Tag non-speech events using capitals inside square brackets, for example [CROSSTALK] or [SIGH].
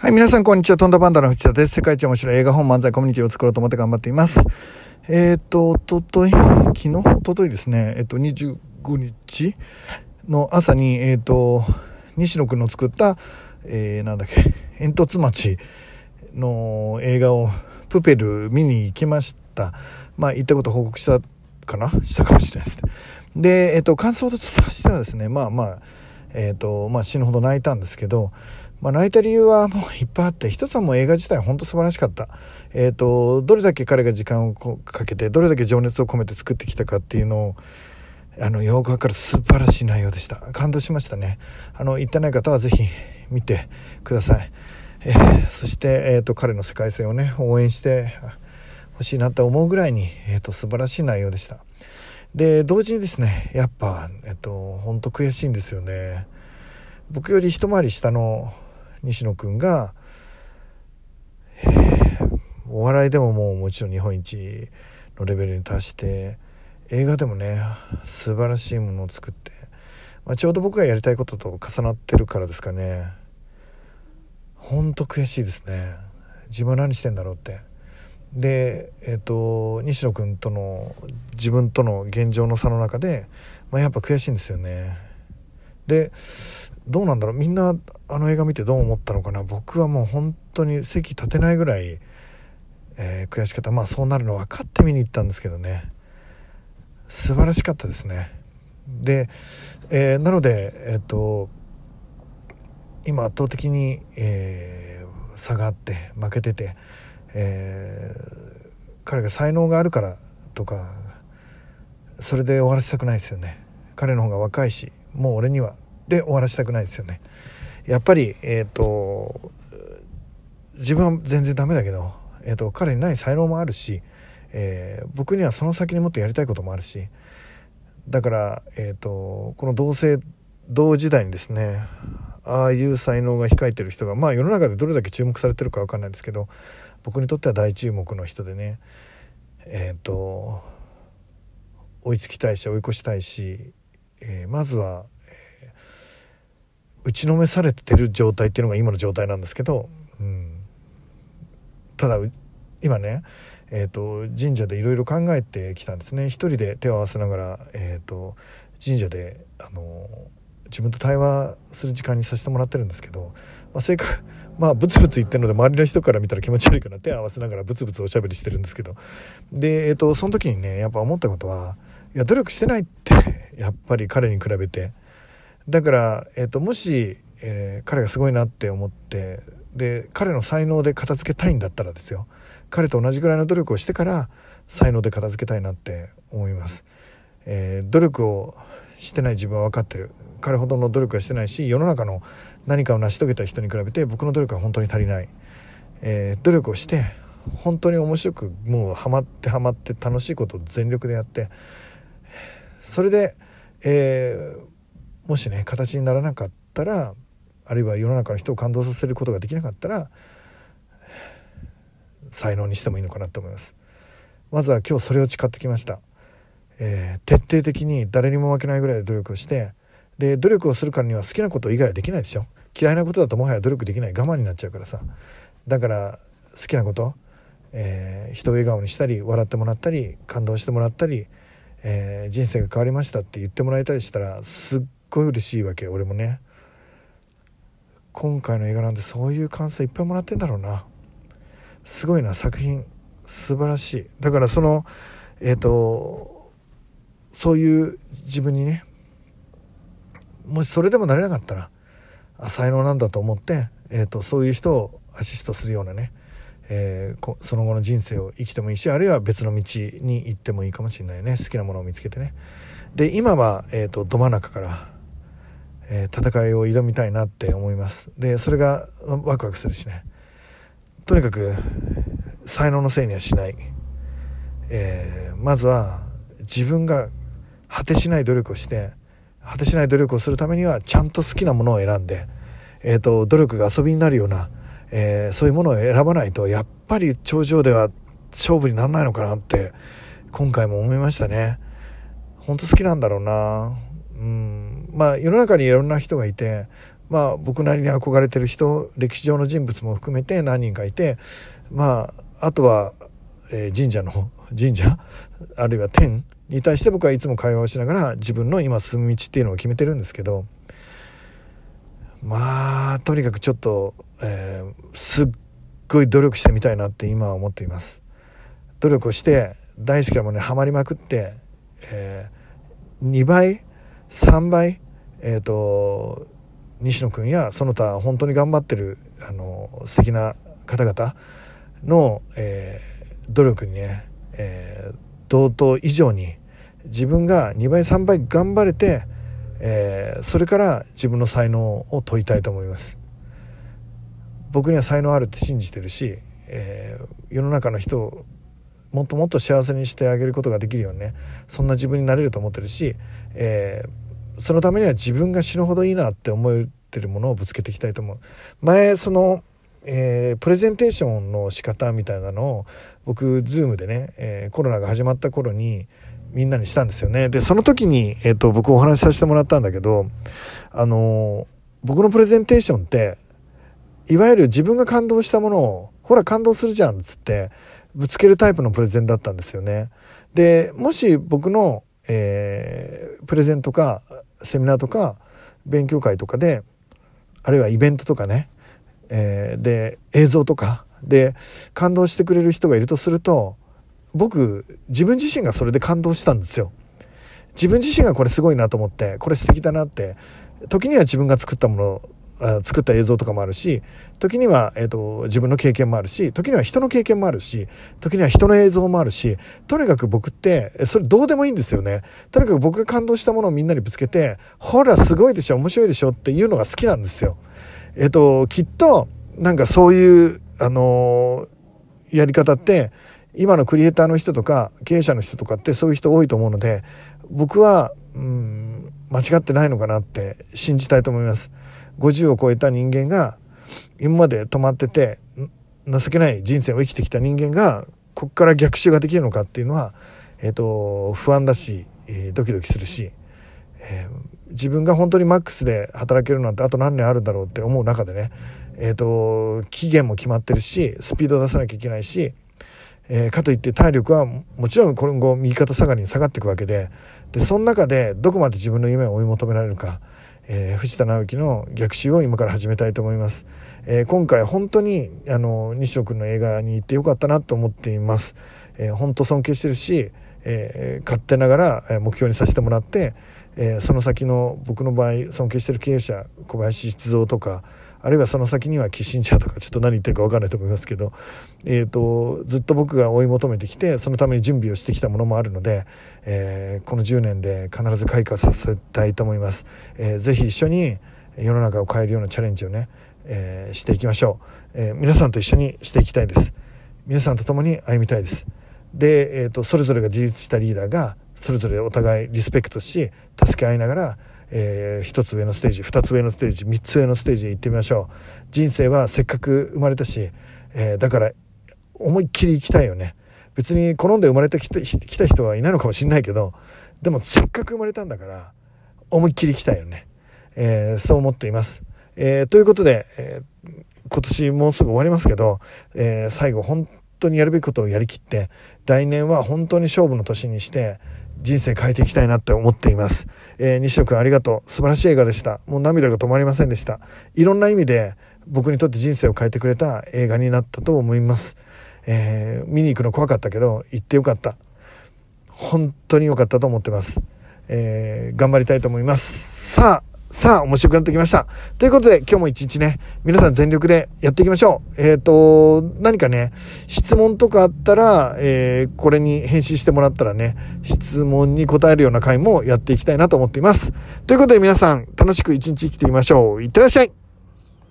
はい、皆さん、こんにちは。トンダパンダの藤田です。世界一面白い映画本漫才コミュニティを作ろうと思って頑張っています。えっ、と、おととい、昨日？おとといですね、えっ、と、25日の朝に、えっ、と、西野くんの作った、えー、なんだっけ、煙突町の映画を、プペル見に行きました。まあ、行ったこと報告したかな？したかもしれないですね。で、えっ、と、感想としてはですね、まあまあ、えっ、と、まあ死ぬほど泣いたんですけど、まあ泣いた理由はもういっぱいあって、一つはもう映画自体本当素晴らしかった。えっ、と、どれだけ彼が時間をかけて、どれだけ情熱を込めて作ってきたかっていうのを、あの、よくわかる素晴らしい内容でした。感動しましたね。あの、行ってない方はぜひ見てください。えーそして、えっ、と、彼の世界線をね、応援してほしいなって思うぐらいに、えっ、と、素晴らしい内容でした。で同時にですねやっぱえっと本当悔しいんですよね僕より一回り下の西野君が、お笑いでももうもちろん日本一のレベルに達して映画でもね素晴らしいものを作って、まあ、ちょうど僕がやりたいことと重なってるからですかね。本当悔しいですね。自分は何してんだろうって。で、えっと西野君との自分との現状の差の中で、まあ、やっぱ悔しいんですよね。でどうなんだろう。みんなあの映画見てどう思ったのかな。僕はもう本当に席立てないぐらい、えー悔しかった。まあそうなるの分かって見に行ったんですけどね。素晴らしかったですね。で、えーなのでえっと今圧倒的に、えー差があって負けててえー彼が才能があるからとかそれで終わらせたくないですよね。彼の方が若いし。もう俺には。で終わらせたくないですよね。やっぱりえっ、と自分は全然ダメだけど、えー、と彼にない才能もあるし、えー僕にはその先にもっとやりたいこともあるしだから、えー、とこの同性同時代にですねああいう才能が控えてる人がまあ世の中でどれだけ注目されてるか分かんないですけど僕にとっては大注目の人でねえっ、と追いつきたいし追い越したいし、えーまずは、えー打ちのめされてる状態っていうのが今の状態なんですけど、うん、ただ今ねえー、と神社でいろいろ考えてきたんですね。一人で手を合わせながら、えー、と神社であの自分と対話する時間にさせてもらってるんですけど、まあ、正確まあブツブツ言ってるので周りの人から見たら気持ち悪いから手を合わせながらブツブツおしゃべりしてるんですけど。で、えー、とその時にねやっぱ思ったことはいや努力してないって [LAUGHS] やっぱり彼に比べて。だから、えー、ともし、えー彼がすごいなって思ってで彼の才能で片付けたいんだったらですよ。彼と同じぐらいの努力をしてから才能で片付けたいなって思います、えー努力をしてない自分は分かってる。彼ほどの努力はしてないし世の中の何かを成し遂げた人に比べて僕の努力は本当に足りない、えー努力をして本当に面白くもうハマってハマって楽しいことを全力でやってそれで、えーもしね形にならなかったらあるいは世の中の人を感動させることができなかったら才能にしてもいいのかなと思います。まずは今日それを誓ってきました、えー徹底的に誰にも負けないぐらい努力をしてで努力をするからには好きなこと以外はできないでしょ。嫌いなことだともはや努力できない。我慢になっちゃうからさ。だから好きなこと、えー人を笑顔にしたり笑ってもらったり感動してもらったり、えー人生が変わりましたって言ってもらえたりしたらすっごい嬉しいわけ俺もね。今回の映画なんてそういう感想いっぱいもらってんだろうな。すごいな作品。素晴らしい。だからそのえっ、とそういう自分にねもしそれでもなれなかったらあ才能なんだと思って、えー、とそういう人をアシストするようなね、えーその後の人生を生きてもいいしあるいは別の道に行ってもいいかもしれないね。好きなものを見つけてね。で今は、えー、とど真ん中から、えー戦いを挑みたいなって思います。でそれがワクワクするしね。とにかく才能のせいにはしない、えーまずは自分が果てしない努力をして果てしない努力をするためにはちゃんと好きなものを選んで、えー、と努力が遊びになるような、えーそういうものを選ばないとやっぱり頂上では勝負にならないのかなって今回も思いましたね。本当好きなんだろうな。うん。まあ世の中にいろんな人がいてまあ僕なりに憧れてる人歴史上の人物も含めて何人かいてまああとは、えー、神社の [LAUGHS] 神社？あるいは天？に対して僕はいつも会話をしながら自分の今進む道っていうのを決めてるんですけどまあとにかくちょっと、えー、すっごい努力してみたいなって今は思っています。努力をして大好きなものにはまりまくって、えー、2倍3倍えっ、ー、と西野君やその他本当に頑張ってるあの素敵な方々の、えー、努力にね、えー、同等以上に自分が2倍3倍頑張れて、えー、それから自分の才能を問いたいと思います。僕には才能あるって信じてるし、えー、世の中の人をもっともっと幸せにしてあげることができるようにねそんな自分になれると思ってるし、えー、そのためには自分が死ぬほどいいなって思ってるものをぶつけていきたいと思う。前そのえー、プレゼンテーションの仕方みたいなのを僕 Zoom でね、えー、コロナが始まった頃にみんなにしたんですよね。でその時に、えーと、僕お話しさせてもらったんだけどあの僕のプレゼンテーションっていわゆる自分が感動したものをほら感動するじゃんっつってぶつけるタイプのプレゼンだったんですよね。でもし僕の、えー、プレゼンとかセミナーとか勉強会とかであるいはイベントとかねえー、で映像とかで感動してくれる人がいるとすると僕自分自身がそれで感動したんですよ。自分自身がこれすごいなと思ってこれ素敵だなって時には自分が作ったもの作った映像とかもあるし時には、えーと、自分の経験もあるし時には人の経験もあるし時には人の映像もあるしとにかく僕ってそれどうでもいいんですよねとにかく僕が感動したものをみんなにぶつけてほらすごいでしょ面白いでしょっていうのが好きなんですよ。えっと、きっと、なんかそういう、あのー、やり方って、今のクリエイターの人とか、経営者の人とかってそういう人多いと思うので、僕は、うん、間違ってないのかなって信じたいと思います。50を超えた人間が、今まで止まってて、情けない人生を生きてきた人間が、ここから逆襲ができるのかっていうのは、えっ、と、不安だし、えー、ドキドキするし、えー自分が本当にマックスで働けるなんてあと何年あるんだろうって思う中でね、えーと、期限も決まってるしスピード出さなきゃいけないし、えー、かといって体力はもちろん今後右肩下がりに下がっていくわけででその中でどこまで自分の夢を追い求められるか、えー、藤田直樹の逆襲を今から始めたいと思います。えー、今回本当にあの西野君の映画に行ってよかったなと思っています。えー、本当尊敬してるし、えー、勝手ながら目標にさせてもらってえー、その先の僕の場合尊敬してる経営者小林七三とかあるいはその先にはキッシンジャーとかちょっと何言ってるか分かんないと思いますけど、えーと、ずっと僕が追い求めてきてそのために準備をしてきたものもあるので、えー、この10年で必ず開花させたいと思います。えー、ぜひ一緒に世の中を変えるようなチャレンジをね、えー、していきましょう、えー、皆さんと一緒にしていきたいです。皆さんと共に歩みたいです。で、えーとそれぞれが自立したリーダーがそれぞれお互いリスペクトし助け合いながら、えー、一つ上のステージ二つ上のステージ三つ上のステージへ行ってみましょう。人生はせっかく生まれたし、えー、だから思いっきり生きたいよね。別に好んで生まれてきた来た人はいないのかもしんないけどでもせっかく生まれたんだから思いっきり生きたいよね、えー、そう思っています、え、ということで、え、今年もうすぐ終わりますけど、え最後本当にやるべきことをやりきって来年は本当に勝負の年にして人生変えていきたいなって思っています。えー、西野くんありがとう。素晴らしい映画でした。もう涙が止まりませんでした。いろんな意味で僕にとって人生を変えてくれた映画になったと思います。えー、見に行くの怖かったけど、行ってよかった。本当に良かったと思ってます。えー、頑張りたいと思います。さあ、さあ、面白くなってきました。ということで、今日も一日ね、皆さん全力でやっていきましょう。えっ、ー、と、何かね、質問とかあったら、えー、これに返信してもらったらね、質問に答えるような回もやっていきたいなと思っています。ということで皆さん、楽しく一日生きていきましょう。いってらっしゃい